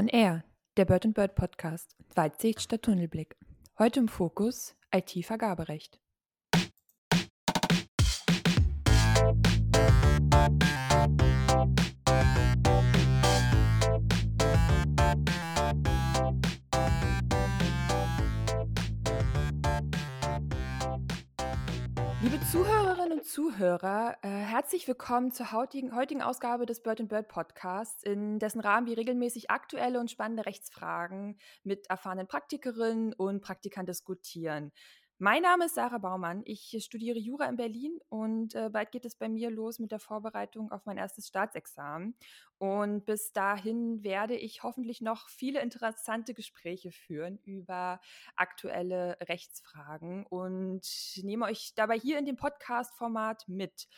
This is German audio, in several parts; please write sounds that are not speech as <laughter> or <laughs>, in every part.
On Air, der Bird Bird Podcast, Weitsicht statt Tunnelblick. Heute im Fokus IT-Vergaberecht. Zuhörerinnen und Zuhörer, äh, herzlich willkommen zur heutigen, heutigen Ausgabe des Bird Bird Podcasts, in dessen Rahmen wir regelmäßig aktuelle und spannende Rechtsfragen mit erfahrenen Praktikerinnen und Praktikern diskutieren. Mein Name ist Sarah Baumann. Ich studiere Jura in Berlin und äh, bald geht es bei mir los mit der Vorbereitung auf mein erstes Staatsexamen. Und bis dahin werde ich hoffentlich noch viele interessante Gespräche führen über aktuelle Rechtsfragen und nehme euch dabei hier in dem Podcast-Format mit.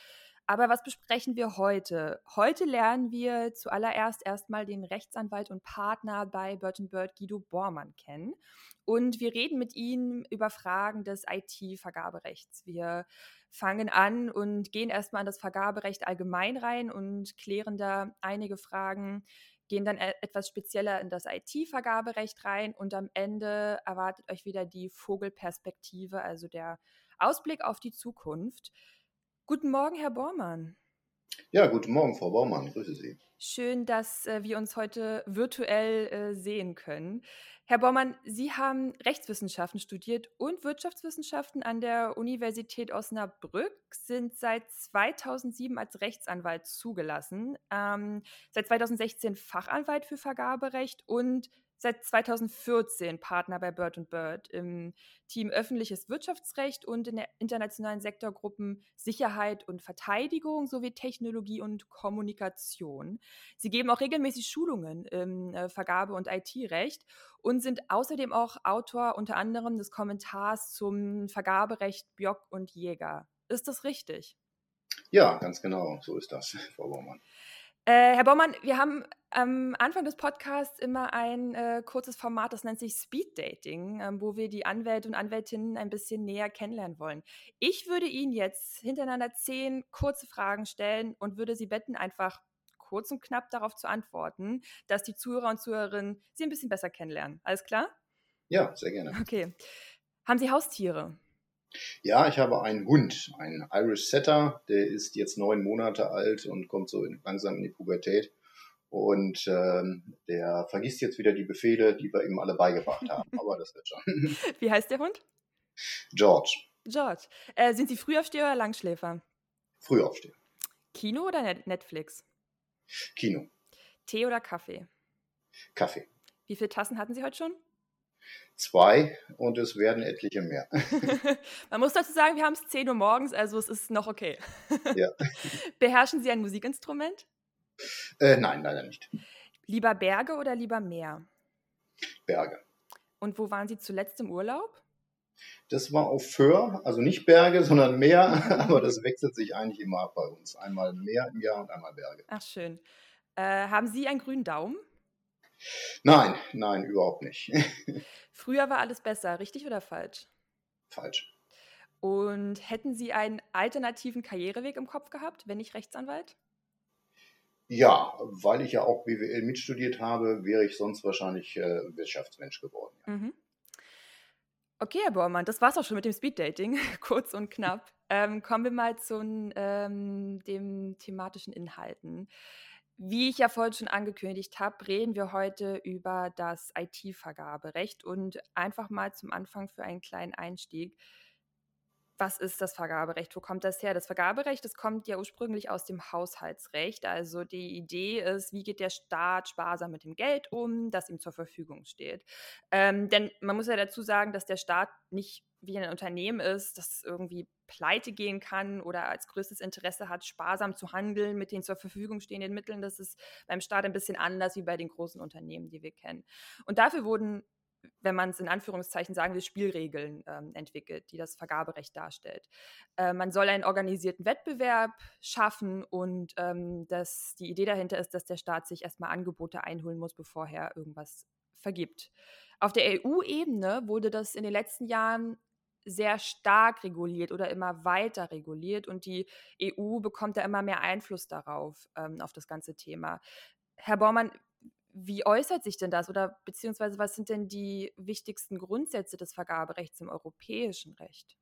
Aber was besprechen wir heute? Heute lernen wir zuallererst erstmal den Rechtsanwalt und Partner bei Bird Bird, Guido Bormann, kennen. Und wir reden mit ihm über Fragen des IT-Vergaberechts. Wir fangen an und gehen erstmal an das Vergaberecht allgemein rein und klären da einige Fragen, gehen dann e-, etwas spezieller in das IT-Vergaberecht rein und am Ende erwartet euch wieder die Vogelperspektive, also der Ausblick auf die Zukunft. Guten Morgen, Herr Bormann. Ja, guten Morgen, Frau Bormann. Grüße Sie. Schön, dass äh, wir uns heute virtuell äh, sehen können. Herr Bormann, Sie haben Rechtswissenschaften studiert und Wirtschaftswissenschaften an der Universität Osnabrück, sind seit 2007 als Rechtsanwalt zugelassen, ähm, seit 2016 Fachanwalt für Vergaberecht und seit 2014 Partner bei Bird Bird im Team Öffentliches Wirtschaftsrecht und in der internationalen Sektorgruppen Sicherheit und Verteidigung sowie Technologie und Kommunikation. Sie geben auch regelmäßig Schulungen im äh, Vergabe- und IT-Recht und sind außerdem auch Autor unter anderem des Kommentars zum Vergaberecht Bjock und Jäger. Ist das richtig? Ja, ganz genau, so ist das, <laughs> Frau Baumann. Äh, Herr Baumann, wir haben am Anfang des Podcasts immer ein äh, kurzes Format, das nennt sich Speed Dating, äh, wo wir die Anwälte und Anwältinnen ein bisschen näher kennenlernen wollen. Ich würde Ihnen jetzt hintereinander zehn kurze Fragen stellen und würde Sie bitten, einfach kurz und knapp darauf zu antworten, dass die Zuhörer und Zuhörerinnen Sie ein bisschen besser kennenlernen. Alles klar? Ja, sehr gerne. Okay. Haben Sie Haustiere? Ja, ich habe einen Hund, einen Irish Setter, der ist jetzt neun Monate alt und kommt so langsam in die Pubertät. Und ähm, der vergisst jetzt wieder die Befehle, die wir ihm alle beigebracht haben. <laughs> Aber das wird schon. <laughs> Wie heißt der Hund? George. George. Äh, sind Sie Frühaufsteher oder Langschläfer? Frühaufsteher. Kino oder Netflix? Kino. Tee oder Kaffee? Kaffee. Wie viele Tassen hatten Sie heute schon? Zwei und es werden etliche mehr. <laughs> Man muss dazu sagen, wir haben es 10 Uhr morgens, also es ist noch okay. ja. <laughs> Beherrschen Sie ein Musikinstrument? Äh, nein, leider nicht. Lieber Berge oder lieber Meer? Berge. Und wo waren Sie zuletzt im Urlaub? Das war auf Föhr, also nicht Berge, sondern Meer, <laughs> aber das wechselt sich eigentlich immer ab bei uns. Einmal Meer im Jahr und einmal Berge. Ach schön. Äh, haben Sie einen grünen Daumen? Nein, nein, überhaupt nicht. <laughs> Früher war alles besser, richtig oder falsch? Falsch. Und hätten Sie einen alternativen Karriereweg im Kopf gehabt, wenn nicht Rechtsanwalt? Ja, weil ich ja auch BWL mitstudiert habe, wäre ich sonst wahrscheinlich äh, Wirtschaftsmensch geworden. Ja. Mhm. Okay, Herr Bormann, das war's auch schon mit dem Speeddating, <laughs> kurz und knapp. Ähm, kommen wir mal zu ähm, den thematischen Inhalten. Wie ich ja vorhin schon angekündigt habe, reden wir heute über das IT-Vergaberecht und einfach mal zum Anfang für einen kleinen Einstieg. Was ist das Vergaberecht? Wo kommt das her? Das Vergaberecht, das kommt ja ursprünglich aus dem Haushaltsrecht. Also die Idee ist, wie geht der Staat sparsam mit dem Geld um, das ihm zur Verfügung steht. Ähm, denn man muss ja dazu sagen, dass der Staat nicht wie ein Unternehmen ist, das irgendwie pleite gehen kann oder als größtes Interesse hat, sparsam zu handeln mit den zur Verfügung stehenden Mitteln. Das ist beim Staat ein bisschen anders wie bei den großen Unternehmen, die wir kennen. Und dafür wurden, wenn man es in Anführungszeichen sagen will, Spielregeln ähm, entwickelt, die das Vergaberecht darstellt. Äh, man soll einen organisierten Wettbewerb schaffen und ähm, das, die Idee dahinter ist, dass der Staat sich erstmal Angebote einholen muss, bevor er irgendwas vergibt. Auf der EU-Ebene wurde das in den letzten Jahren sehr stark reguliert oder immer weiter reguliert und die EU bekommt da immer mehr Einfluss darauf, ähm, auf das ganze Thema. Herr Baumann, wie äußert sich denn das oder beziehungsweise was sind denn die wichtigsten Grundsätze des Vergaberechts im europäischen Recht?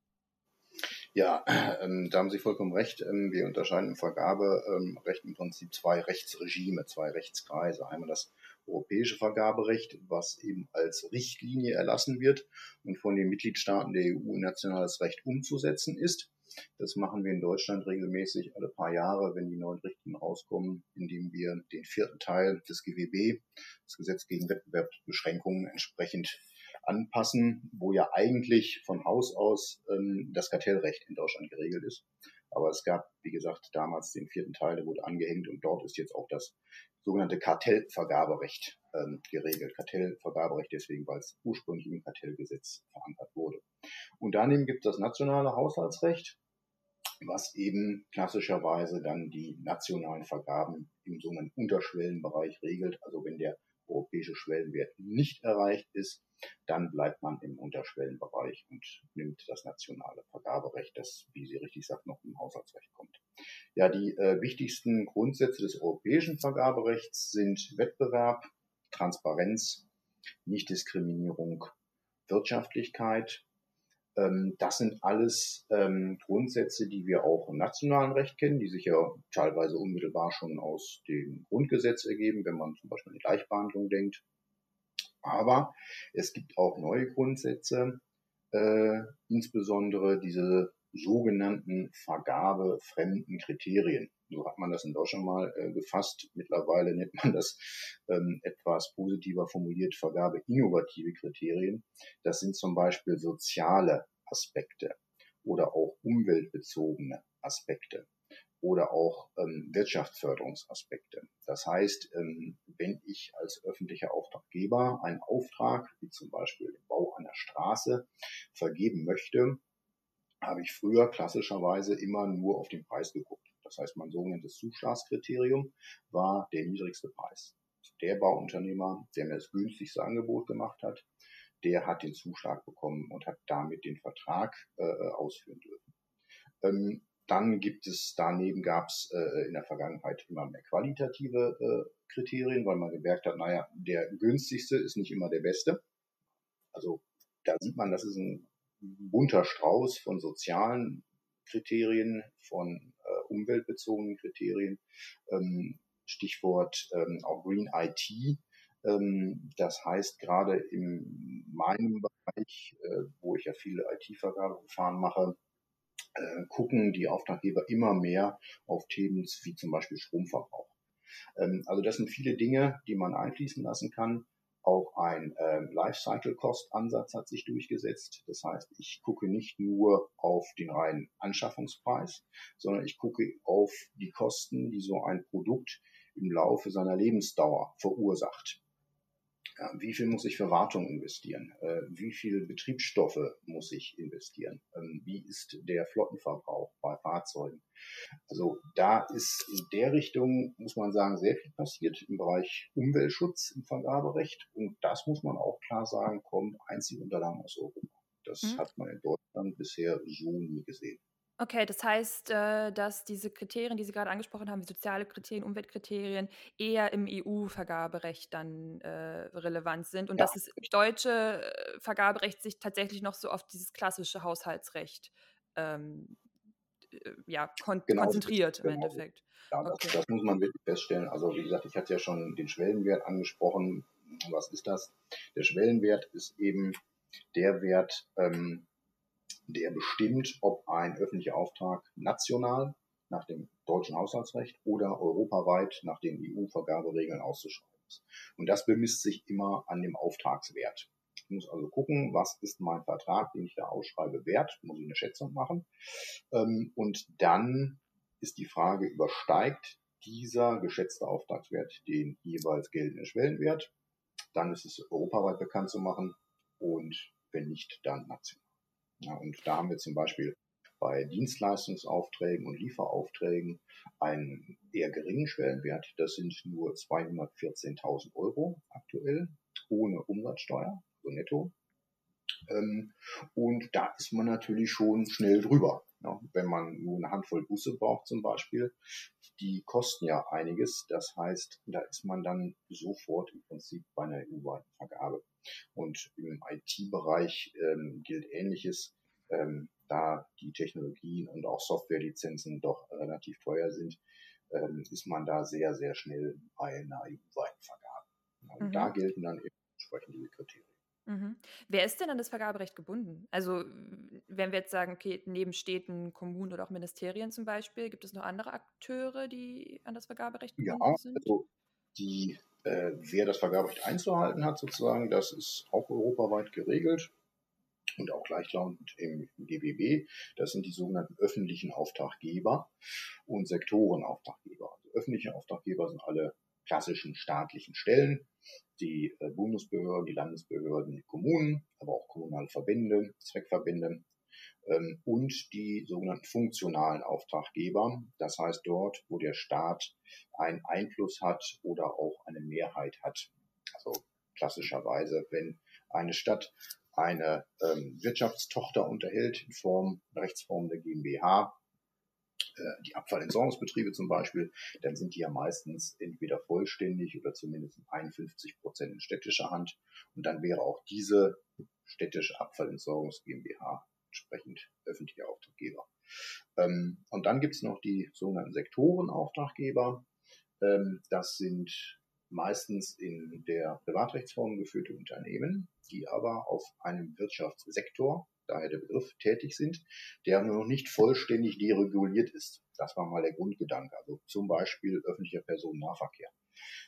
Ja, <clears throat> ähm, da haben Sie vollkommen recht. Ähm, wir unterscheiden im Vergaberecht im Prinzip zwei Rechtsregime, zwei Rechtskreise. Einmal das europäische Vergaberecht, was eben als Richtlinie erlassen wird und von den Mitgliedstaaten der EU nationales Recht umzusetzen ist. Das machen wir in Deutschland regelmäßig alle paar Jahre, wenn die neuen Richtlinien rauskommen, indem wir den vierten Teil des GWB, das Gesetz gegen Wettbewerbsbeschränkungen, entsprechend anpassen, wo ja eigentlich von Haus aus ähm, das Kartellrecht in Deutschland geregelt ist. Aber es gab, wie gesagt, damals den vierten Teil, der wurde angehängt und dort ist jetzt auch das sogenannte Kartellvergaberecht ähm, geregelt. Kartellvergaberecht deswegen, weil es ursprünglich im Kartellgesetz verankert wurde. Und daneben gibt es das nationale Haushaltsrecht, was eben klassischerweise dann die nationalen Vergaben im sogenannten Unterschwellenbereich regelt. Also wenn der europäische Schwellenwert nicht erreicht ist, dann bleibt man im Unterschwellenbereich und nimmt das nationale Vergaberecht, das, wie Sie richtig sagt, noch im Haushaltsrecht kommt. Ja, die äh, wichtigsten Grundsätze des europäischen Vergaberechts sind Wettbewerb, Transparenz, Nichtdiskriminierung, Wirtschaftlichkeit. Ähm, das sind alles ähm, Grundsätze, die wir auch im nationalen Recht kennen, die sich ja teilweise unmittelbar schon aus dem Grundgesetz ergeben, wenn man zum Beispiel an die Gleichbehandlung denkt. Aber es gibt auch neue Grundsätze, äh, insbesondere diese sogenannten vergabefremden Kriterien. So hat man das in Deutschland mal äh, gefasst. Mittlerweile nennt man das ähm, etwas positiver formuliert Vergabe innovative Kriterien. Das sind zum Beispiel soziale Aspekte oder auch umweltbezogene Aspekte oder auch ähm, Wirtschaftsförderungsaspekte. Das heißt, ähm, wenn ich als öffentlicher Auftraggeber einen Auftrag, wie zum Beispiel den Bau einer Straße, vergeben möchte, habe ich früher klassischerweise immer nur auf den Preis geguckt. Das heißt, mein sogenanntes Zuschlagskriterium war der niedrigste Preis. Der Bauunternehmer, der mir das günstigste Angebot gemacht hat, der hat den Zuschlag bekommen und hat damit den Vertrag äh, ausführen dürfen. Ähm, dann gibt es, daneben gab es äh, in der Vergangenheit immer mehr qualitative äh, Kriterien, weil man gemerkt hat, naja, der günstigste ist nicht immer der beste. Also da sieht man, das ist ein bunter Strauß von sozialen Kriterien, von äh, umweltbezogenen Kriterien. Ähm, Stichwort ähm, auch Green IT. Ähm, das heißt, gerade in meinem Bereich, äh, wo ich ja viele IT-Vergabeverfahren mache, äh, gucken die Auftraggeber immer mehr auf Themen wie zum Beispiel Stromverbrauch. Ähm, also das sind viele Dinge, die man einfließen lassen kann. Auch ein äh, Lifecycle-Cost-Ansatz hat sich durchgesetzt. Das heißt, ich gucke nicht nur auf den reinen Anschaffungspreis, sondern ich gucke auf die Kosten, die so ein Produkt im Laufe seiner Lebensdauer verursacht. Ja, wie viel muss ich für Wartung investieren? Äh, wie viel Betriebsstoffe muss ich investieren? Ähm, wie ist der Flottenverbrauch bei Fahrzeugen? Also da ist in der Richtung, muss man sagen, sehr viel passiert im Bereich Umweltschutz im Vergaberecht. Und das muss man auch klar sagen, kommt einzig und allein aus Europa. Das mhm. hat man in Deutschland bisher so nie gesehen. Okay, das heißt, äh, dass diese Kriterien, die Sie gerade angesprochen haben, wie soziale Kriterien, Umweltkriterien, eher im EU-Vergaberecht dann äh, relevant sind und ja. dass das deutsche äh, Vergaberecht sich tatsächlich noch so auf dieses klassische Haushaltsrecht ähm, ja, kon genau, konzentriert im genau. Endeffekt. Ja, das, okay. das, muss man wirklich feststellen. Also wie gesagt, ich hatte ja schon den Schwellenwert angesprochen. Was ist das? Der Schwellenwert ist eben der Wert, ähm, der bestimmt, ob ein öffentlicher Auftrag national nach dem deutschen Haushaltsrecht oder europaweit nach den EU-Vergaberegeln auszuschreiben ist. Und das bemisst sich immer an dem Auftragswert. Ich muss also gucken, was ist mein Vertrag, den ich da ausschreibe, wert, muss ich eine Schätzung machen. Ähm, und dann ist die Frage, übersteigt dieser geschätzte Auftragswert den jeweils geltenden Schwellenwert? Dann ist es europaweit bekannt zu machen und wenn nicht, dann national. Ja, und da haben wir zum Beispiel bei Dienstleistungsaufträgen und Lieferaufträgen einen eher geringen Schwellenwert. Das sind nur 214.000 Euro aktuell, ohne Umsatzsteuer, so netto. Ähm, und da ist man natürlich schon schnell drüber. Ja, wenn man nur eine Handvoll Busse braucht zum Beispiel, die kosten ja einiges. Das heißt, da ist man dann sofort im Prinzip bei einer EU-weiten Vergabe. Und im IT-Bereich ähm, gilt Ähnliches. Ähm, da die Technologien und auch Softwarelizenzen doch relativ teuer sind, ähm, ist man da sehr, sehr schnell bei einer EU-weiten Vergabe. Und mhm. da gelten dann eben entsprechend diese Kriterien. Mhm. Wer ist denn an das Vergaberecht gebunden? Also wenn wir jetzt sagen, okay, neben Städten, Kommunen oder auch Ministerien zum Beispiel, gibt es noch andere Akteure, die an das Vergaberecht gebunden ja, sind? Also die, äh, wer das Vergaberecht einzuhalten hat, sozusagen, das ist auch europaweit geregelt und auch gleichlautend im GBB. Das sind die sogenannten öffentlichen Auftraggeber und Sektorenauftraggeber. Also öffentliche Auftraggeber sind alle klassischen staatlichen Stellen, die äh, Bundesbehörden, die Landesbehörden, die Kommunen, aber auch kommunale Verbände, Zweckverbände ähm, und die sogenannten funktionalen Auftraggeber. Das heißt dort, wo der Staat einen Einfluss hat oder auch eine Mehrheit hat. Also klassischerweise, wenn eine Stadt eine ähm, Wirtschaftstochter unterhält in Form, Rechtsform der GmbH, die Abfallentsorgungsbetriebe zum Beispiel, dann sind die ja meistens entweder vollständig oder zumindest 51 Prozent in städtischer Hand. Und dann wäre auch diese städtische Abfallentsorgungs GmbH entsprechend öffentlicher Auftraggeber. Ähm, und dann gibt es noch die sogenannten Sektorenauftraggeber. Ähm, das sind meistens in der Privatrechtsform geführte Unternehmen, die aber auf einem Wirtschaftssektor daher der Begriff, tätig sind, der nur noch nicht vollständig dereguliert ist. Das war mal der Grundgedanke. Also zum Beispiel öffentlicher Personennahverkehr.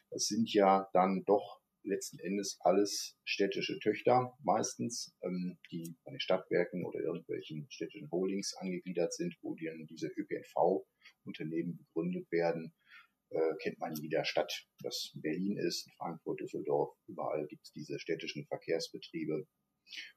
Das sind ja dann doch letzten Endes alles städtische Töchter meistens, ähm, die bei den Stadtwerken oder irgendwelchen städtischen Holdings angegliedert sind, wo dann diese ÖPNV-Unternehmen gegründet werden. Äh, kennt man in jeder Stadt, das Berlin ist, Frankfurt, Düsseldorf, überall gibt es diese städtischen Verkehrsbetriebe,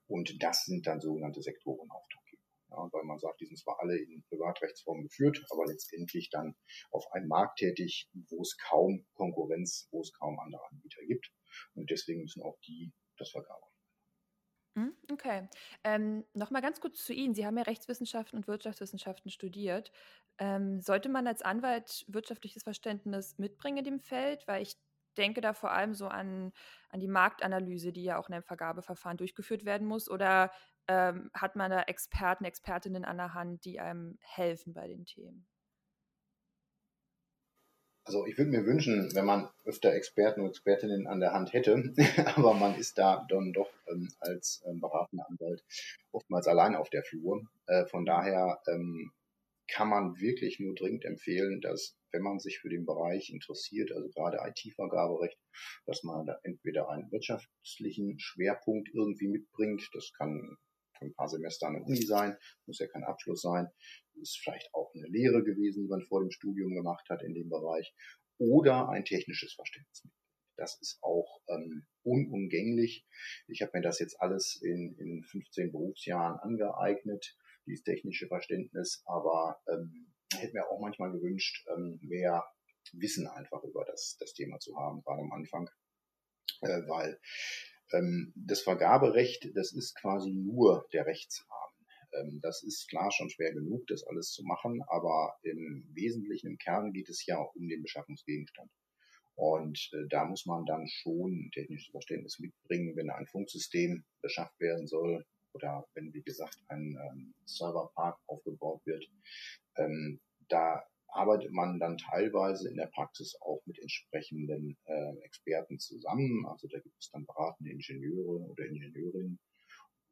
und das sind dann sogenannte Sektorenauftraggeber. Ja, weil man sagt, die sind zwar alle in Privatrechtsform geführt, aber letztendlich dann auf einem Markt tätig, wo es kaum Konkurrenz, wo es kaum andere Anbieter gibt. Und deswegen müssen auch die das vergaben. Hm, okay. Ähm, Nochmal ganz kurz zu Ihnen. Sie haben ja Rechtswissenschaften und Wirtschaftswissenschaften studiert. Ähm, sollte man als Anwalt wirtschaftliches Verständnis mitbringen in dem Feld? Weil ich denke da vor allem so an, an die Marktanalyse, die ja auch in einem Vergabeverfahren durchgeführt werden muss. Oder ähm, hat man da Experten, Expertinnen an der Hand, die einem helfen bei den Themen? Also ich würde mir wünschen, wenn man öfter Experten und Expertinnen an der Hand hätte, <laughs> aber man ist da dann doch ähm, als ähm, beratender Anwalt oftmals allein auf der Flur. Äh, von daher ähm, kann man wirklich nur dringend empfehlen, dass wenn man sich für den Bereich interessiert, also gerade IT-Vergaberecht, dass man da entweder einen wirtschaftlichen Schwerpunkt irgendwie mitbringt. Das kann ein paar Semester an der Uni sein, muss ja kein Abschluss sein. Ist vielleicht auch eine Lehre gewesen, die man vor dem Studium gemacht hat in dem Bereich. Oder ein technisches Verständnis. Das ist auch ähm, unumgänglich. Ich habe mir das jetzt alles in, in 15 Berufsjahren angeeignet dieses technische Verständnis, aber ähm, hätte mir auch manchmal gewünscht, ähm, mehr Wissen einfach über das, das Thema zu haben, gerade am Anfang, äh, weil ähm, das Vergaberecht, das ist quasi nur der Rechtsrahmen. Ähm, das ist klar schon schwer genug, das alles zu machen, aber im Wesentlichen, im Kern geht es ja um den Beschaffungsgegenstand. Und äh, da muss man dann schon ein technisches Verständnis mitbringen, wenn ein Funksystem beschafft werden soll, oder wenn, wie gesagt, ein ähm, Serverpark aufgebaut wird, ähm, da arbeitet man dann teilweise in der Praxis auch mit entsprechenden äh, Experten zusammen. Also da gibt es dann beratende Ingenieure oder Ingenieurinnen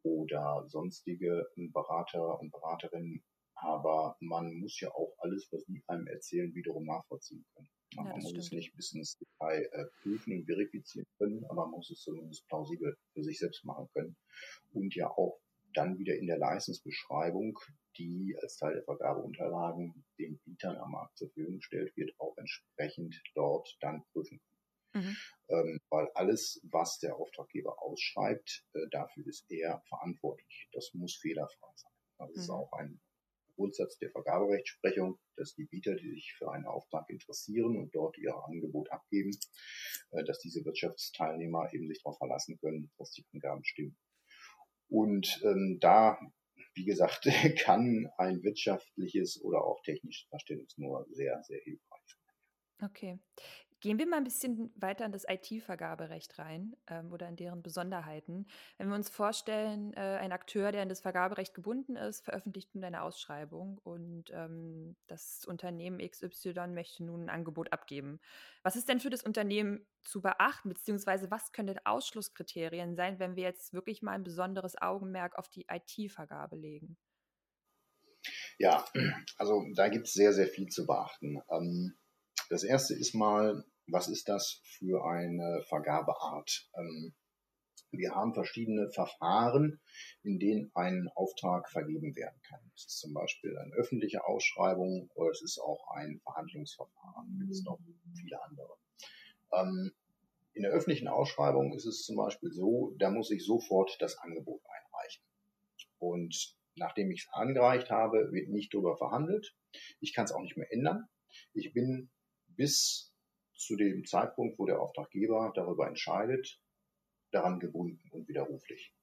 oder sonstige Berater und Beraterinnen. Aber man muss ja auch alles, was die einem erzählen, wiederum nachvollziehen können. Ja, man muss es nicht bis ins Detail äh, prüfen und verifizieren können, aber man muss es zumindest plausibel für sich selbst machen können. Und ja auch dann wieder in der Leistungsbeschreibung, die als Teil der Vergabeunterlagen den Bietern am Markt zur Verfügung gestellt wird, auch entsprechend dort dann prüfen können. Mhm. Ähm, weil alles, was der Auftraggeber ausschreibt, äh, dafür ist er verantwortlich. Das muss fehlerfrei sein. Das mhm. ist auch ein Grundsatz der Vergaberechtsprechung, dass die Bieter, die sich für einen Auftrag interessieren und dort ihr Angebot abgeben, äh, dass diese Wirtschaftsteilnehmer eben sich darauf verlassen können, dass die Angaben stimmen. Und ähm, da wie gesagt, <laughs> kann ein wirtschaftliches oder auch technisches Verständnis nur sehr, sehr hilfreich sein. Okay. Gehen wir mal ein bisschen weiter in das IT-Vergaberecht rein ähm, oder in deren Besonderheiten. Wenn wir uns vorstellen, äh, ein Akteur, der in das Vergaberecht gebunden ist, veröffentlicht nun eine Ausschreibung und ähm, das Unternehmen XY möchte nun ein Angebot abgeben. Was ist denn für das Unternehmen zu beachten, beziehungsweise was können Ausschlusskriterien sein, wenn wir jetzt wirklich mal ein besonderes Augenmerk auf die IT-Vergabe legen? Ja, also da gibt es sehr, sehr viel zu beachten. Ähm, das erste ist mal, was ist das für eine Vergabeart? Ähm, wir haben verschiedene Verfahren, in denen ein Auftrag vergeben werden kann. Es ist zum Beispiel eine öffentliche Ausschreibung oder es ist auch ein Verhandlungsverfahren. Gibt es noch viele andere. Ähm, in der öffentlichen Ausschreibung ist es zum Beispiel so, da muss ich sofort das Angebot einreichen. Und nachdem ich es eingereicht habe, wird nicht darüber verhandelt. Ich kann es auch nicht mehr ändern. Ich bin bis zu dem Zeitpunkt, wo der Auftraggeber darüber entscheidet, daran gebunden und widerruflich.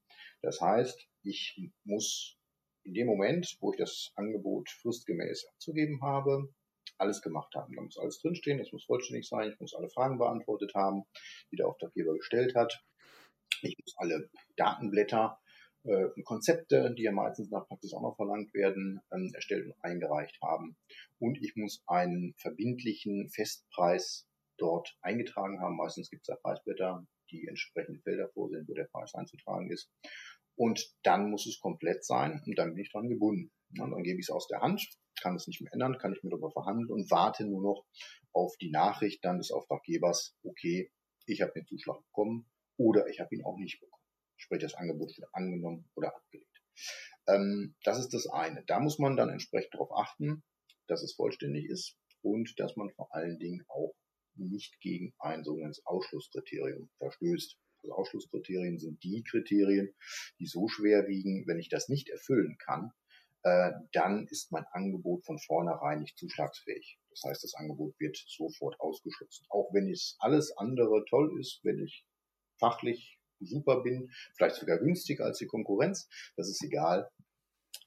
Das heißt, ich muss in dem Moment, wo ich das Angebot fristgemäß abzugeben habe, alles gemacht haben. Da muss alles drinstehen, es muss vollständig sein, ich muss alle Fragen beantwortet haben, die der Auftraggeber gestellt hat. Ich muss alle Datenblätter äh, und Konzepte, die ja meistens nach Praxis auch noch verlangt werden, ähm, erstellt und eingereicht haben. Und ich muss einen verbindlichen Festpreis dort eingetragen haben. Meistens gibt es da Preisblätter, die entsprechende Felder vorsehen, wo der Preis einzutragen ist. Und dann muss es komplett sein und dann bin ich dran gebunden. Und dann gebe ich es aus der Hand, kann es nicht mehr ändern, kann ich mir darüber verhandeln und warte nur noch auf die Nachricht dann des Auftraggebers, okay, ich habe den Zuschlag bekommen oder ich habe ihn auch nicht bekommen. Sprich, das Angebot wird angenommen oder abgelehnt. Ähm, das ist das eine. Da muss man dann entsprechend darauf achten, dass es vollständig ist und dass man vor allen Dingen auch nicht gegen ein sogenanntes Ausschlusskriterium verstößt. Also Ausschlusskriterien sind die Kriterien, die so schwer wiegen, wenn ich das nicht erfüllen kann, äh, dann ist mein Angebot von vornherein nicht zuschlagsfähig. Das heißt, das Angebot wird sofort ausgeschlossen. Auch wenn es alles andere toll ist, wenn ich fachlich super bin, vielleicht sogar günstiger als die Konkurrenz, das ist egal.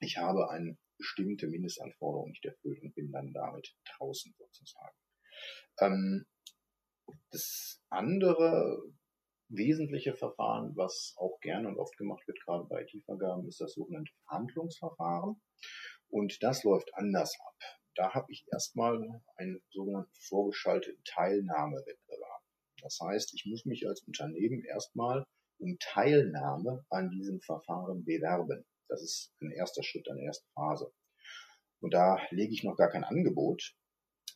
Ich habe eine bestimmte Mindestanforderung nicht erfüllt und bin dann damit draußen sozusagen. Ähm, das andere wesentliche Verfahren, was auch gerne und oft gemacht wird, gerade bei IT-Vergaben, ist das sogenannte Verhandlungsverfahren. Und das läuft anders ab. Da habe ich erstmal einen sogenannten vorgeschalteten Teilnahmewettbewerb. Das heißt, ich muss mich als Unternehmen erstmal um Teilnahme an diesem Verfahren bewerben. Das ist ein erster Schritt, eine erste Phase. Und da lege ich noch gar kein Angebot.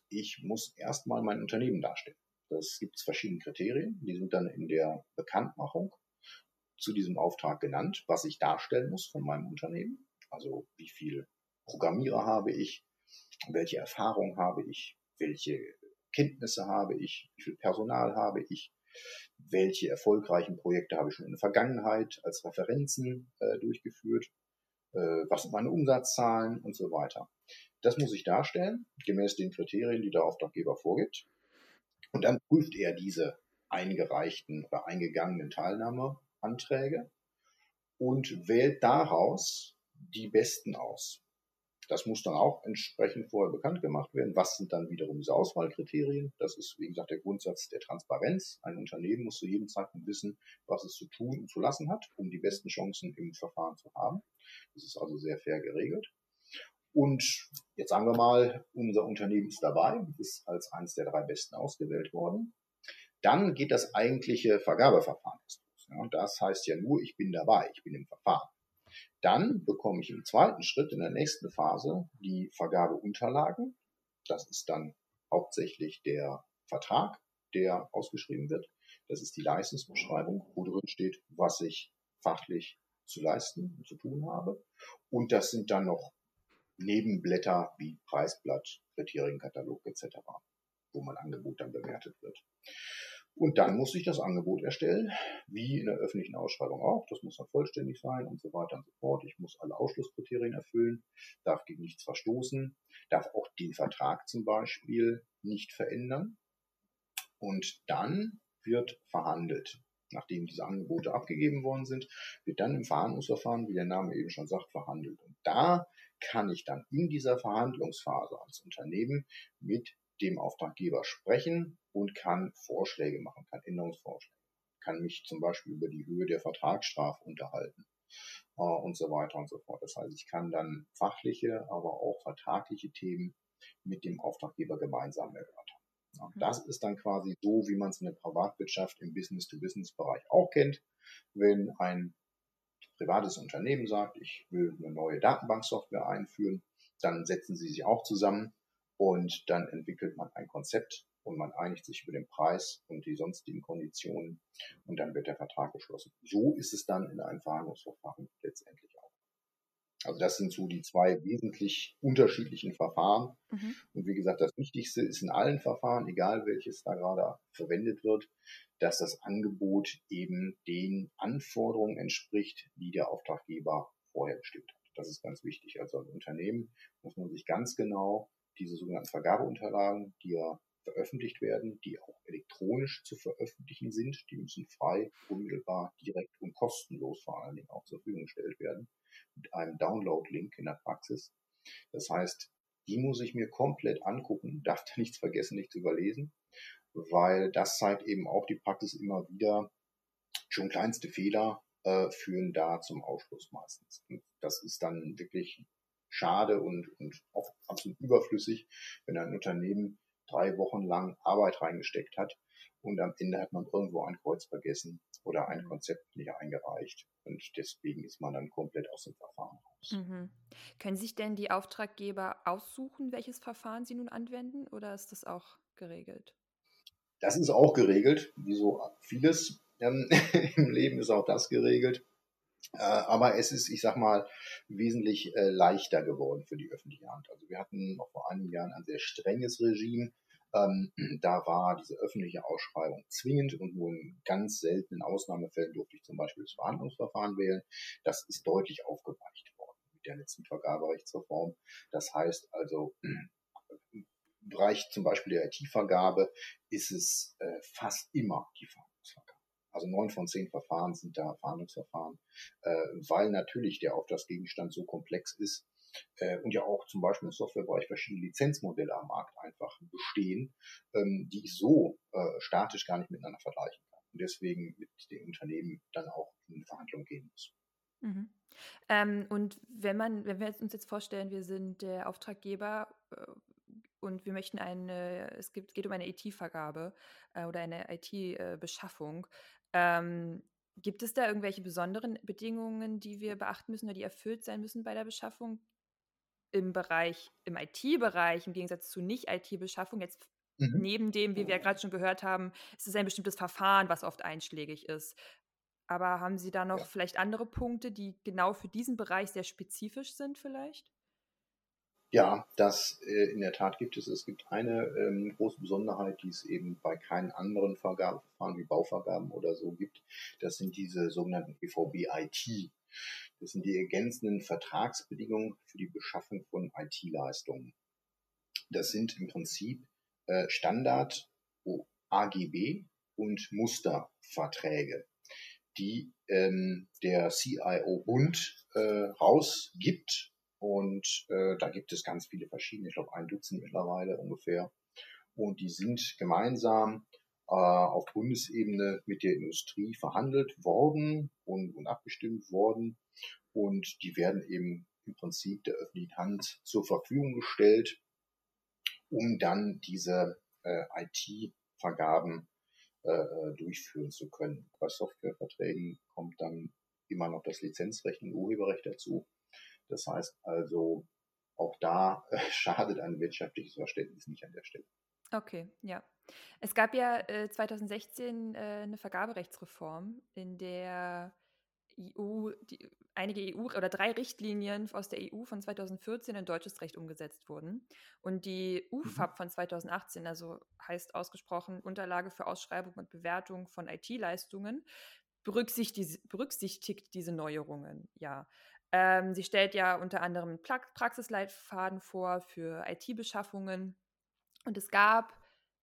Ich muss erstmal mein Unternehmen darstellen. Das gibt es verschiedene Kriterien, die sind dann in der Bekanntmachung zu diesem Auftrag genannt, was ich darstellen muss von meinem Unternehmen. Also wie viel Programmierer habe ich, welche Erfahrung habe ich, welche Kenntnisse habe ich, wie viel Personal habe ich, welche erfolgreichen Projekte habe ich schon in der Vergangenheit als Referenzen äh, durchgeführt, äh, was sind meine Umsatzzahlen und so weiter. Das muss ich darstellen, gemäß den Kriterien, die der Auftraggeber vorgibt. Und dann prüft er diese eingereichten oder eingegangenen Teilnahmeanträge und wählt daraus die besten aus. Das muss dann auch entsprechend vorher bekannt gemacht werden. Was sind dann wiederum diese Auswahlkriterien? Das ist, wie gesagt, der Grundsatz der Transparenz. Ein Unternehmen muss zu jedem Zeitpunkt wissen, was es zu tun und zu lassen hat, um die besten Chancen im Verfahren zu haben. Das ist also sehr fair geregelt. Und jetzt sagen wir mal, unser Unternehmen ist dabei, ist als eines der drei besten ausgewählt worden. Dann geht das eigentliche Vergabeverfahren los. Ja, das heißt ja nur, ich bin dabei, ich bin im Verfahren. Dann bekomme ich im zweiten Schritt in der nächsten Phase die Vergabeunterlagen. Das ist dann hauptsächlich der Vertrag, der ausgeschrieben wird. Das ist die Leistungsbeschreibung, wo drin steht, was ich fachlich zu leisten und zu tun habe. Und das sind dann noch Nebenblätter wie Preisblatt, Kriterienkatalog etc., wo mein Angebot dann bewertet wird. Und dann muss ich das Angebot erstellen, wie in der öffentlichen Ausschreibung auch. Das muss dann vollständig sein und so weiter und so fort. Ich muss alle Ausschlusskriterien erfüllen, darf gegen nichts verstoßen, darf auch den Vertrag zum Beispiel nicht verändern. Und dann wird verhandelt. Nachdem diese Angebote abgegeben worden sind, wird dann im Verhandlungsverfahren, wie der Name eben schon sagt, verhandelt. Und da kann ich dann in dieser Verhandlungsphase als Unternehmen mit dem Auftraggeber sprechen und kann Vorschläge machen, kann Änderungsvorschläge, kann mich zum Beispiel über die Höhe der Vertragsstrafe unterhalten äh, und so weiter und so fort. Das heißt, ich kann dann fachliche, aber auch vertragliche Themen mit dem Auftraggeber gemeinsam erörtern. Ja, mhm. das ist dann quasi so, wie man es in der Privatwirtschaft im Business-to-Business-Bereich auch kennt. Wenn ein privates Unternehmen sagt, ich will eine neue Datenbanksoftware einführen, dann setzen sie sich auch zusammen und dann entwickelt man ein Konzept und man einigt sich über den Preis und die sonstigen Konditionen und dann wird der Vertrag geschlossen. So ist es dann in einem Verhandlungsverfahren letztendlich auch. Also das sind so die zwei wesentlich unterschiedlichen Verfahren. Mhm. Und wie gesagt, das Wichtigste ist in allen Verfahren, egal welches da gerade verwendet wird, dass das Angebot eben den Anforderungen entspricht, die der Auftraggeber vorher bestimmt hat. Das ist ganz wichtig. Also als Unternehmen muss man sich ganz genau diese sogenannten Vergabeunterlagen, die ja veröffentlicht werden, die auch elektronisch zu veröffentlichen sind, die müssen frei, unmittelbar, direkt und kostenlos vor allen Dingen auch zur Verfügung gestellt werden, mit einem Download-Link in der Praxis. Das heißt, die muss ich mir komplett angucken, darf da nichts vergessen, nicht zu überlesen, weil das zeigt eben auch die Praxis immer wieder, schon kleinste Fehler äh, führen da zum Ausschluss meistens. Und das ist dann wirklich schade und, und oft absolut überflüssig, wenn ein Unternehmen drei Wochen lang Arbeit reingesteckt hat und am Ende hat man irgendwo ein Kreuz vergessen oder ein mhm. Konzept nicht eingereicht. Und deswegen ist man dann komplett aus dem Verfahren raus. Mhm. Können sich denn die Auftraggeber aussuchen, welches Verfahren sie nun anwenden oder ist das auch geregelt? Das ist auch geregelt, wie so vieles ähm, <laughs> im Leben ist auch das geregelt. Äh, aber es ist, ich sag mal, wesentlich äh, leichter geworden für die öffentliche Hand. Also wir hatten noch vor einigen Jahren ein sehr strenges Regime. Ähm, <clears throat> da war diese öffentliche Ausschreibung zwingend und nur in ganz seltenen Ausnahmefällen durfte ich zum Beispiel das Verhandlungsverfahren wählen. Das ist deutlich aufgeweicht worden mit der letzten Vergaberechtsreform. Das heißt also, <clears throat> im Bereich zum Beispiel der IT-Vergabe ist es äh, fast immer die Verhandlungsvergabe. Also neun von zehn Verfahren sind da Verhandlungsverfahren, äh, weil natürlich der Auftragsgegenstand so komplex ist äh, und ja auch zum Beispiel im Softwarebereich verschiedene Lizenzmodelle am Markt einfach bestehen, ähm, die ich so äh, statisch gar nicht miteinander vergleichen kann. Und deswegen mit den Unternehmen dann auch in Verhandlungen gehen muss. Mhm. Ähm, und wenn man, wenn wir uns jetzt vorstellen, wir sind der Auftraggeber äh, und wir möchten eine, es gibt, geht um eine IT-Vergabe äh, oder eine IT-Beschaffung. Ähm, gibt es da irgendwelche besonderen Bedingungen, die wir beachten müssen oder die erfüllt sein müssen bei der Beschaffung im Bereich, im IT-Bereich, im Gegensatz zu Nicht-IT-Beschaffung? Jetzt mhm. neben dem, wie wir ja gerade schon gehört haben, ist es ein bestimmtes Verfahren, was oft einschlägig ist. Aber haben Sie da noch ja. vielleicht andere Punkte, die genau für diesen Bereich sehr spezifisch sind vielleicht? Ja, das äh, in der Tat gibt es. Es gibt eine ähm, große Besonderheit, die es eben bei keinen anderen Vergabeverfahren wie Bauvergaben oder so gibt. Das sind diese sogenannten EVB-IT. Das sind die ergänzenden Vertragsbedingungen für die Beschaffung von IT-Leistungen. Das sind im Prinzip äh, Standard AGB und Musterverträge, die ähm, der CIO-Bund äh, rausgibt und äh, da gibt es ganz viele verschiedene, ich glaube ein Dutzend mittlerweile ungefähr. Und die sind gemeinsam äh, auf Bundesebene mit der Industrie verhandelt worden und, und abgestimmt worden. Und die werden eben im Prinzip der öffentlichen Hand zur Verfügung gestellt, um dann diese äh, IT-Vergaben äh, äh, durchführen zu können. Bei Softwareverträgen kommt dann immer noch das Lizenzrecht und Urheberrecht dazu. Das heißt also, auch da äh, <laughs> schadet ein wirtschaftliches Verständnis nicht an der Stelle. Okay, ja. Es gab ja äh, 2016 äh, eine Vergaberechtsreform, in der EU, die, einige EU oder drei Richtlinien aus der EU von 2014 in deutsches Recht umgesetzt wurden. Und die UFAP mhm. von 2018, also heißt ausgesprochen Unterlage für Ausschreibung und Bewertung von IT-Leistungen, berücksichtigt, berücksichtigt diese Neuerungen, ja. Ähm, sie stellt ja unter anderem pra Praxisleitfaden vor für IT-Beschaffungen. Und es gab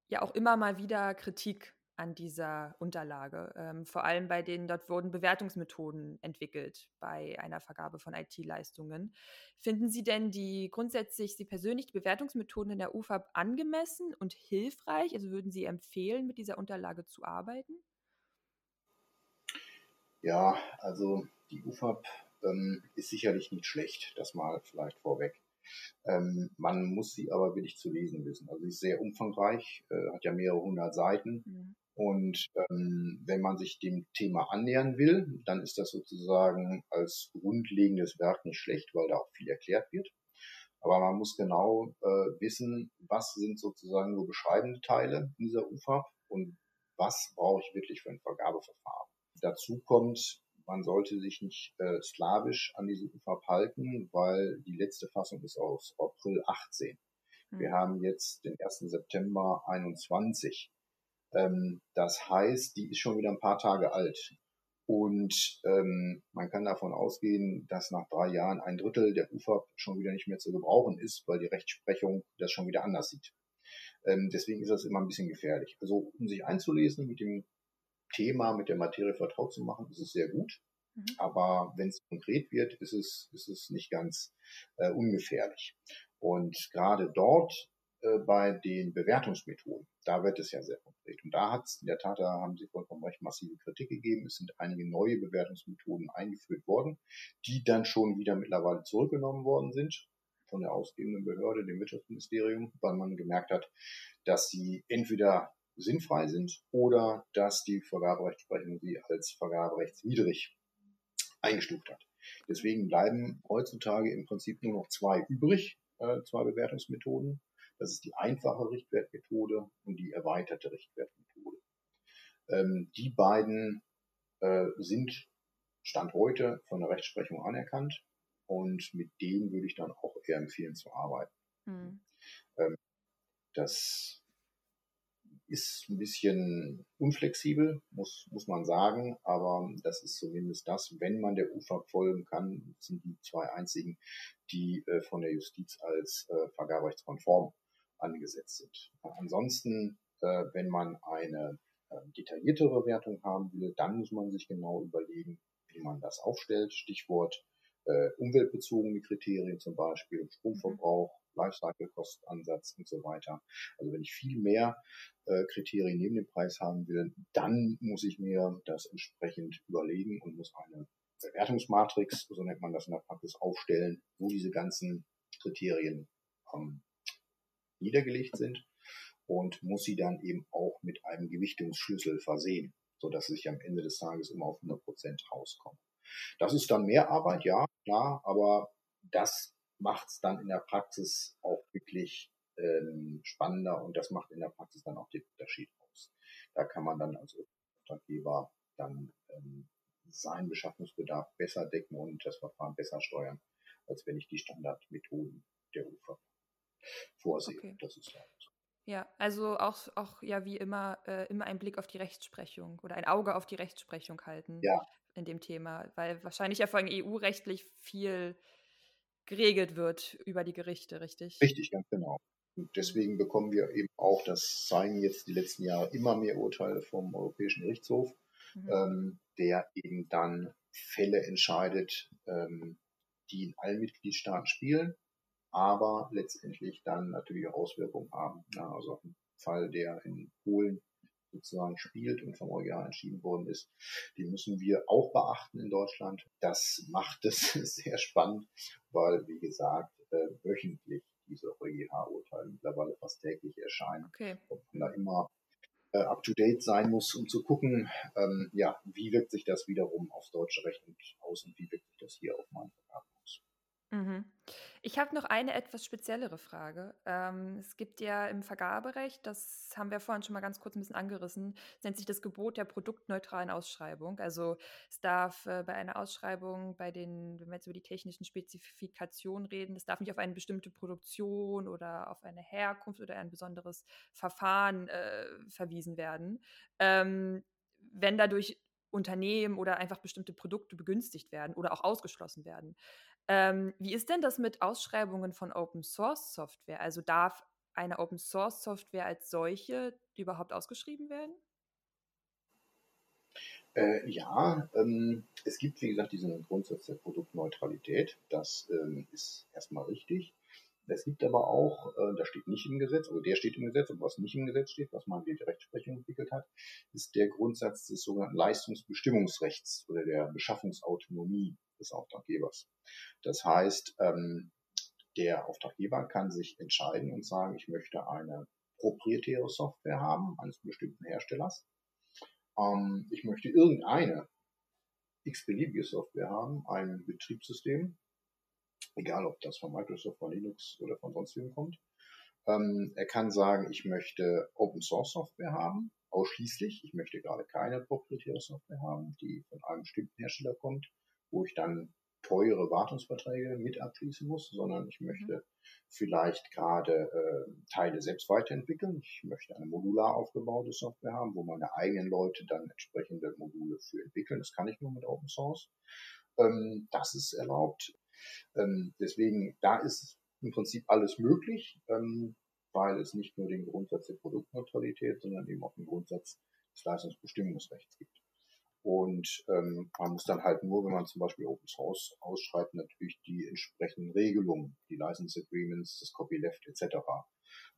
ja auch immer mal wieder Kritik an dieser Unterlage. Ähm, vor allem bei denen, dort wurden Bewertungsmethoden entwickelt bei einer Vergabe von IT-Leistungen. Finden Sie denn die grundsätzlich Sie persönlich die Bewertungsmethoden in der UFAB angemessen und hilfreich? Also würden Sie empfehlen, mit dieser Unterlage zu arbeiten? Ja, also die UFAB ähm, ist sicherlich nicht schlecht, das mal vielleicht vorweg. Ähm, man muss sie aber wirklich zu lesen wissen. Also sie ist sehr umfangreich, äh, hat ja mehrere hundert Seiten. Mhm. Und ähm, wenn man sich dem Thema annähern will, dann ist das sozusagen als grundlegendes Werk nicht schlecht, weil da auch viel erklärt wird. Aber man muss genau äh, wissen, was sind sozusagen nur beschreibende Teile dieser UFAB und was brauche ich wirklich für ein Vergabeverfahren. Dazu kommt, man sollte sich nicht äh, slawisch an diese UFAB halten, weil die letzte Fassung ist aus April 18. Mhm. Wir haben jetzt den 1. September 21. Ähm, das heißt, die ist schon wieder ein paar Tage alt. Und ähm, man kann davon ausgehen, dass nach drei Jahren ein Drittel der UFAB schon wieder nicht mehr zu gebrauchen ist, weil die Rechtsprechung das schon wieder anders sieht. Ähm, deswegen ist das immer ein bisschen gefährlich. Also um sich einzulesen, mit dem Thema, mit der Materie vertraut zu machen, ist es sehr gut. Mhm. Aber wenn es konkret wird, ist es, ist es nicht ganz äh, ungefährlich. Und gerade dort äh, bei den Bewertungsmethoden, da wird es ja sehr konkret. Und da hat es in der Tat, da haben Sie vollkommen recht, massive Kritik gegeben. Es sind einige neue Bewertungsmethoden eingeführt worden, die dann schon wieder mittlerweile zurückgenommen worden sind von der ausgebenden Behörde, dem Wirtschaftsministerium, weil man gemerkt hat, dass sie entweder sinnfrei sind oder dass die Vergaberechtsprechung sie als vergaberechtswidrig eingestuft hat. Deswegen bleiben heutzutage im Prinzip nur noch zwei übrig, äh, zwei Bewertungsmethoden. Das ist die einfache Richtwertmethode und die erweiterte Richtwertmethode. Ähm, die beiden äh, sind Stand heute von der Rechtsprechung anerkannt und mit denen würde ich dann auch eher empfehlen zu arbeiten. Mhm. Ähm, das ist ein bisschen unflexibel, muss, muss man sagen, aber das ist zumindest das, wenn man der UFA folgen kann, sind die zwei einzigen, die äh, von der Justiz als äh, vergaberechtskonform angesetzt sind. Ansonsten, äh, wenn man eine äh, detailliertere Wertung haben will, dann muss man sich genau überlegen, wie man das aufstellt. Stichwort äh, umweltbezogene Kriterien zum Beispiel, Stromverbrauch, Lifecycle-Kostenansatz und so weiter. Also wenn ich viel mehr äh, Kriterien neben dem Preis haben will, dann muss ich mir das entsprechend überlegen und muss eine Bewertungsmatrix, so nennt man das in der Praxis, aufstellen, wo diese ganzen Kriterien ähm, niedergelegt sind und muss sie dann eben auch mit einem Gewichtungsschlüssel versehen, sodass ich am Ende des Tages immer auf 100 Prozent rauskomme. Das ist dann mehr Arbeit, ja, klar, aber das macht es dann in der Praxis auch wirklich ähm, spannender und das macht in der Praxis dann auch den Unterschied aus. Da kann man dann als Auftraggeber dann ähm, seinen Beschaffungsbedarf besser decken und das Verfahren besser steuern, als wenn ich die Standardmethoden der UFA vorsehe. Okay. Das ist halt so. Ja, also auch, auch ja wie immer, äh, immer einen Blick auf die Rechtsprechung oder ein Auge auf die Rechtsprechung halten ja. in dem Thema, weil wahrscheinlich ja vor allem EU-rechtlich viel geregelt wird über die Gerichte, richtig? Richtig, ganz genau. Und deswegen bekommen wir eben auch, das zeigen jetzt die letzten Jahre immer mehr Urteile vom Europäischen Gerichtshof, mhm. ähm, der eben dann Fälle entscheidet, ähm, die in allen Mitgliedstaaten spielen, aber letztendlich dann natürlich auch Auswirkungen haben. Ja, also ein Fall, der in Polen sozusagen spielt und vom EuGH entschieden worden ist, die müssen wir auch beachten in Deutschland. Das macht es <laughs> sehr spannend, weil, wie gesagt, äh, wöchentlich diese EuGH-Urteile mittlerweile fast täglich erscheinen. Okay. Und man da immer äh, up-to-date sein muss, um zu gucken, ähm, ja, wie wirkt sich das wiederum aufs deutsche Recht aus und wie wirkt sich das hier auf mein Verfahren aus. Mhm. Ich habe noch eine etwas speziellere Frage. Ähm, es gibt ja im Vergaberecht, das haben wir vorhin schon mal ganz kurz ein bisschen angerissen, nennt sich das Gebot der produktneutralen Ausschreibung. Also es darf äh, bei einer Ausschreibung, bei den, wenn wir jetzt über die technischen Spezifikationen reden, es darf nicht auf eine bestimmte Produktion oder auf eine Herkunft oder ein besonderes Verfahren äh, verwiesen werden. Ähm, wenn dadurch Unternehmen oder einfach bestimmte Produkte begünstigt werden oder auch ausgeschlossen werden. Ähm, wie ist denn das mit Ausschreibungen von Open Source Software? Also darf eine Open Source Software als solche überhaupt ausgeschrieben werden? Äh, ja, ähm, es gibt, wie gesagt, diesen Grundsatz der Produktneutralität. Das ähm, ist erstmal richtig. Es gibt aber auch, äh, das steht nicht im Gesetz, also der steht im Gesetz, und was nicht im Gesetz steht, was man die Rechtsprechung entwickelt hat, ist der Grundsatz des sogenannten Leistungsbestimmungsrechts oder der Beschaffungsautonomie des Auftraggebers. Das heißt, ähm, der Auftraggeber kann sich entscheiden und sagen, ich möchte eine proprietäre Software haben eines bestimmten Herstellers. Ähm, ich möchte irgendeine x-beliebige Software haben, ein Betriebssystem, egal ob das von Microsoft, von Linux oder von sonst wem kommt. Ähm, er kann sagen, ich möchte Open Source Software haben, ausschließlich. Ich möchte gerade keine proprietäre Software haben, die von einem bestimmten Hersteller kommt, wo ich dann teure Wartungsverträge mit abschließen muss, sondern ich möchte mhm. vielleicht gerade äh, Teile selbst weiterentwickeln. Ich möchte eine modular aufgebaute Software haben, wo meine eigenen Leute dann entsprechende Module für entwickeln. Das kann ich nur mit Open Source. Ähm, das ist erlaubt. Ähm, deswegen, da ist im Prinzip alles möglich, ähm, weil es nicht nur den Grundsatz der Produktneutralität, sondern eben auch den Grundsatz des Leistungsbestimmungsrechts gibt. Und ähm, man muss dann halt nur, wenn man zum Beispiel Open Source ausschreibt, natürlich die entsprechenden Regelungen, die License Agreements, das Copyleft etc.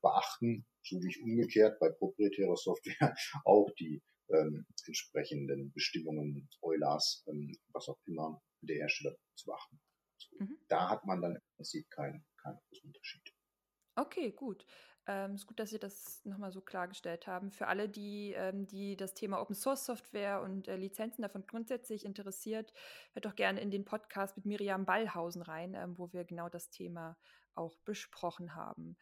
beachten, so wie ich umgekehrt bei proprietärer Software <laughs> auch die ähm, entsprechenden Bestimmungen, Eulers, ähm, was auch immer der Hersteller zu beachten. Mhm. Da hat man dann im Prinzip keinen keinen großen Unterschied. Okay, gut. Ähm, ist gut, dass Sie das nochmal so klargestellt haben. Für alle, die, ähm, die das Thema Open Source Software und äh, Lizenzen davon grundsätzlich interessiert, hört doch gerne in den Podcast mit Miriam Ballhausen rein, ähm, wo wir genau das Thema auch besprochen haben.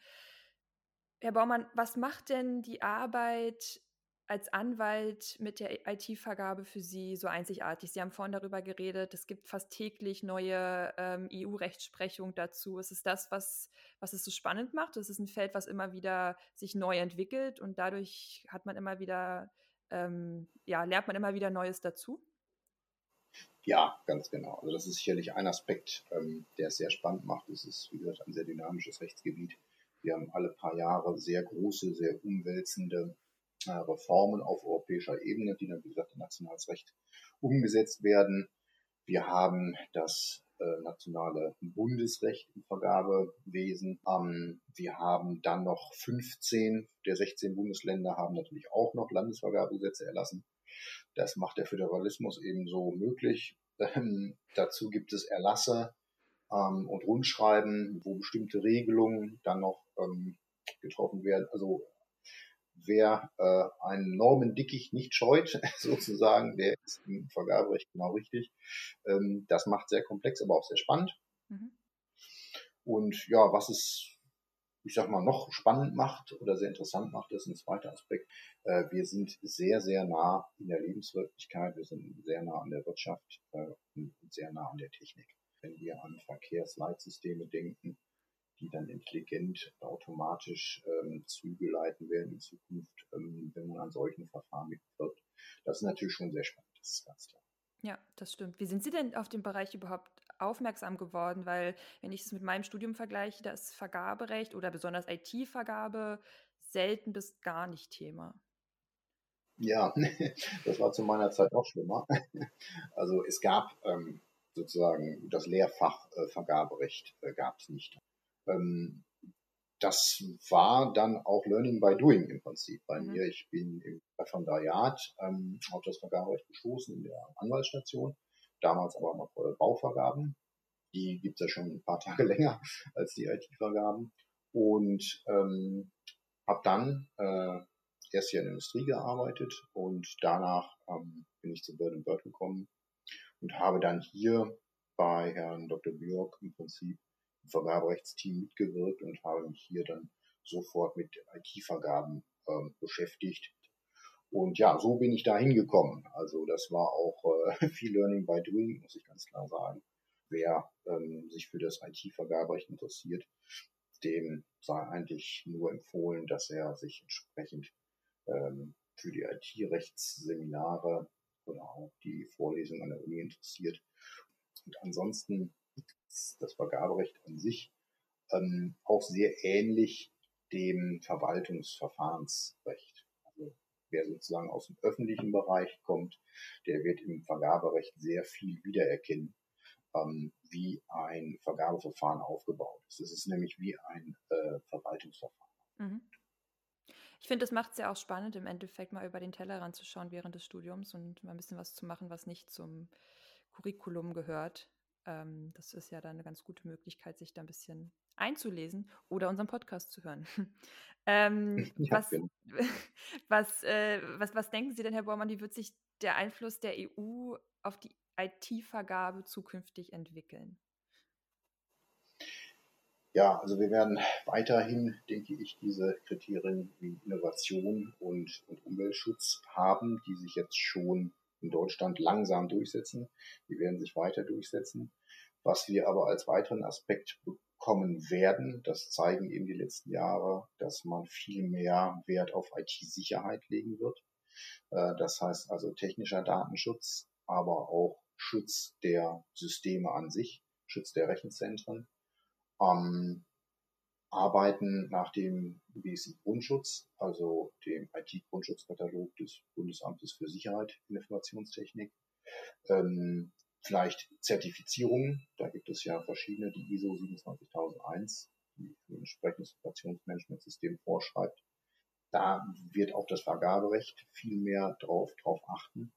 Herr Baumann, was macht denn die Arbeit als Anwalt mit der IT-Vergabe für Sie so einzigartig? Sie haben vorhin darüber geredet, es gibt fast täglich neue ähm, EU-Rechtsprechung dazu. Ist es das, was, was es so spannend macht? Es ist ein Feld, was immer wieder sich neu entwickelt und dadurch hat man immer wieder, ähm, ja, lernt man immer wieder Neues dazu? Ja, ganz genau. Also das ist sicherlich ein Aspekt, ähm, der es sehr spannend macht. Es ist, wie gesagt, ein sehr dynamisches Rechtsgebiet. Wir haben alle paar Jahre sehr große, sehr umwälzende Reformen auf europäischer Ebene, die dann, wie gesagt, in nationales Recht umgesetzt werden. Wir haben das äh, nationale Bundesrecht im Vergabewesen. Ähm, wir haben dann noch 15 der 16 Bundesländer haben natürlich auch noch Landesvergabegesetze erlassen. Das macht der Föderalismus ebenso möglich. Ähm, dazu gibt es Erlasse ähm, und Rundschreiben, wo bestimmte Regelungen dann noch getroffen werden. Also wer äh, einen Normendickicht nicht scheut, <laughs> sozusagen, der ist im Vergaberecht genau richtig. Ähm, das macht sehr komplex, aber auch sehr spannend. Mhm. Und ja, was es, ich sag mal, noch spannend macht oder sehr interessant macht, ist ein zweiter Aspekt. Äh, wir sind sehr, sehr nah in der Lebenswirklichkeit, wir sind sehr nah an der Wirtschaft äh, und sehr nah an der Technik. Wenn wir an Verkehrsleitsysteme denken, die dann intelligent automatisch ähm, Züge leiten werden in Zukunft, ähm, wenn man an solchen Verfahren mitwirkt. Das ist natürlich schon sehr spannend, das ist ganz klar. Ja, das stimmt. Wie sind Sie denn auf den Bereich überhaupt aufmerksam geworden? Weil, wenn ich es mit meinem Studium vergleiche, da ist Vergaberecht oder besonders IT-Vergabe selten bis gar nicht Thema. Ja, <laughs> das war zu meiner Zeit auch schlimmer. <laughs> Also es gab ähm, sozusagen das Lehrfach äh, Vergaberecht äh, gab es nicht. Ähm, das war dann auch Learning by Doing im Prinzip bei mhm. mir. Ich bin im Referendariat ähm, auf das Vergaberecht gestoßen in der Anwaltsstation, damals aber noch äh, Bauvergaben. Die gibt es ja schon ein paar <laughs> Tage länger als die IT-Vergaben. Und ähm, habe dann äh, erst hier in der Industrie gearbeitet und danach ähm, bin ich zu Bird Bird gekommen und habe dann hier bei Herrn Dr. Björk im Prinzip Vergaberechtsteam mitgewirkt und habe mich hier dann sofort mit IT-Vergaben ähm, beschäftigt. Und ja, so bin ich da hingekommen. Also das war auch äh, <laughs> viel Learning by Doing, muss ich ganz klar sagen. Wer ähm, sich für das IT-Vergaberecht interessiert, dem sei eigentlich nur empfohlen, dass er sich entsprechend ähm, für die IT-Rechtsseminare oder auch die Vorlesung an der Uni interessiert. Und ansonsten das Vergaberecht an sich ähm, auch sehr ähnlich dem Verwaltungsverfahrensrecht. Also wer sozusagen aus dem öffentlichen Bereich kommt, der wird im Vergaberecht sehr viel wiedererkennen, ähm, wie ein Vergabeverfahren aufgebaut ist. Es ist nämlich wie ein äh, Verwaltungsverfahren. Mhm. Ich finde, das macht es ja auch spannend, im Endeffekt mal über den Tellerrand zu schauen während des Studiums und mal ein bisschen was zu machen, was nicht zum Curriculum gehört. Ähm, das ist ja dann eine ganz gute Möglichkeit, sich da ein bisschen einzulesen oder unseren Podcast zu hören. <laughs> ähm, <laughs> ja, was, genau. <laughs> was, äh, was, was denken Sie denn, Herr Bormann, wie wird sich der Einfluss der EU auf die IT-Vergabe zukünftig entwickeln? Ja, also wir werden weiterhin, denke ich, diese Kriterien wie Innovation und, und Umweltschutz haben, die sich jetzt schon in Deutschland langsam durchsetzen. Die werden sich weiter durchsetzen. Was wir aber als weiteren Aspekt bekommen werden, das zeigen eben die letzten Jahre, dass man viel mehr Wert auf IT-Sicherheit legen wird. Äh, das heißt also technischer Datenschutz, aber auch Schutz der Systeme an sich, Schutz der Rechenzentren. Ähm, arbeiten nach dem BSI-Grundschutz, also dem IT-Grundschutzkatalog des Bundesamtes für Sicherheit in Informationstechnik. Ähm, vielleicht Zertifizierungen, da gibt es ja verschiedene, die ISO 27001, die ein entsprechendes Informationsmanagementsystem vorschreibt. Da wird auch das Vergaberecht viel mehr drauf, drauf achten.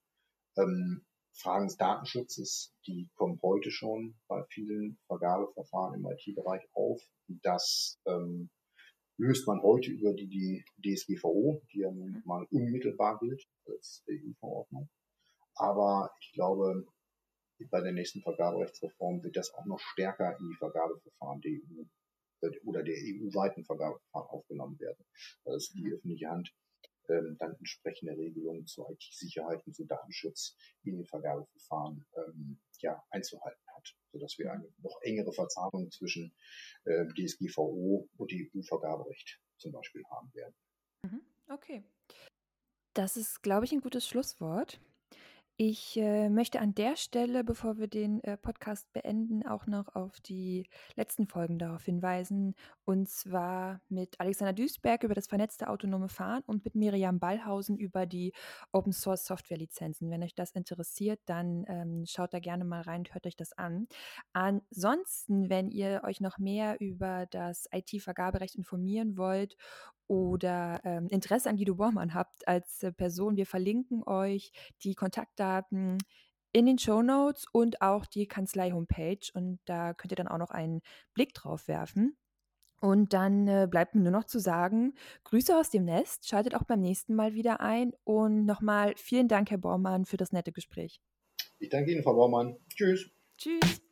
Ähm, Fragen des Datenschutzes, die kommen heute schon bei vielen Vergabeverfahren im IT-Bereich auf. Das ähm, löst man heute über die, die DSGVO, die ja nun mal unmittelbar gilt als EU-Verordnung. Aber ich glaube, bei der nächsten Vergaberechtsreform wird das auch noch stärker in die Vergabeverfahren der EU äh, oder der EU-weiten Vergabeverfahren aufgenommen werden. Das ist die öffentliche Hand ähm, dann entsprechende Regelungen zur IT-Sicherheit und zu Datenschutz in den Vergabeverfahren ähm, ja, einzuhalten hat, sodass wir eine noch engere Verzahnung zwischen äh, DSGVO und EU-Vergaberecht zum Beispiel haben werden. Mhm, okay. Das ist, glaube ich, ein gutes Schlusswort. Ich äh, möchte an der Stelle, bevor wir den äh, Podcast beenden, auch noch auf die letzten Folgen darauf hinweisen. Und zwar mit Alexander Duisberg über das vernetzte autonome Fahren und mit Miriam Ballhausen über die Open Source Software Lizenzen. Wenn euch das interessiert, dann ähm, schaut da gerne mal rein und hört euch das an. Ansonsten, wenn ihr euch noch mehr über das IT-Vergaberecht informieren wollt oder ähm, Interesse an Guido Bormann habt als äh, Person, wir verlinken euch die Kontaktdaten in den Show Notes und auch die Kanzlei-Homepage. Und da könnt ihr dann auch noch einen Blick drauf werfen. Und dann äh, bleibt mir nur noch zu sagen, Grüße aus dem Nest, schaltet auch beim nächsten Mal wieder ein. Und nochmal vielen Dank, Herr Bormann, für das nette Gespräch. Ich danke Ihnen, Frau Bormann. Tschüss. Tschüss.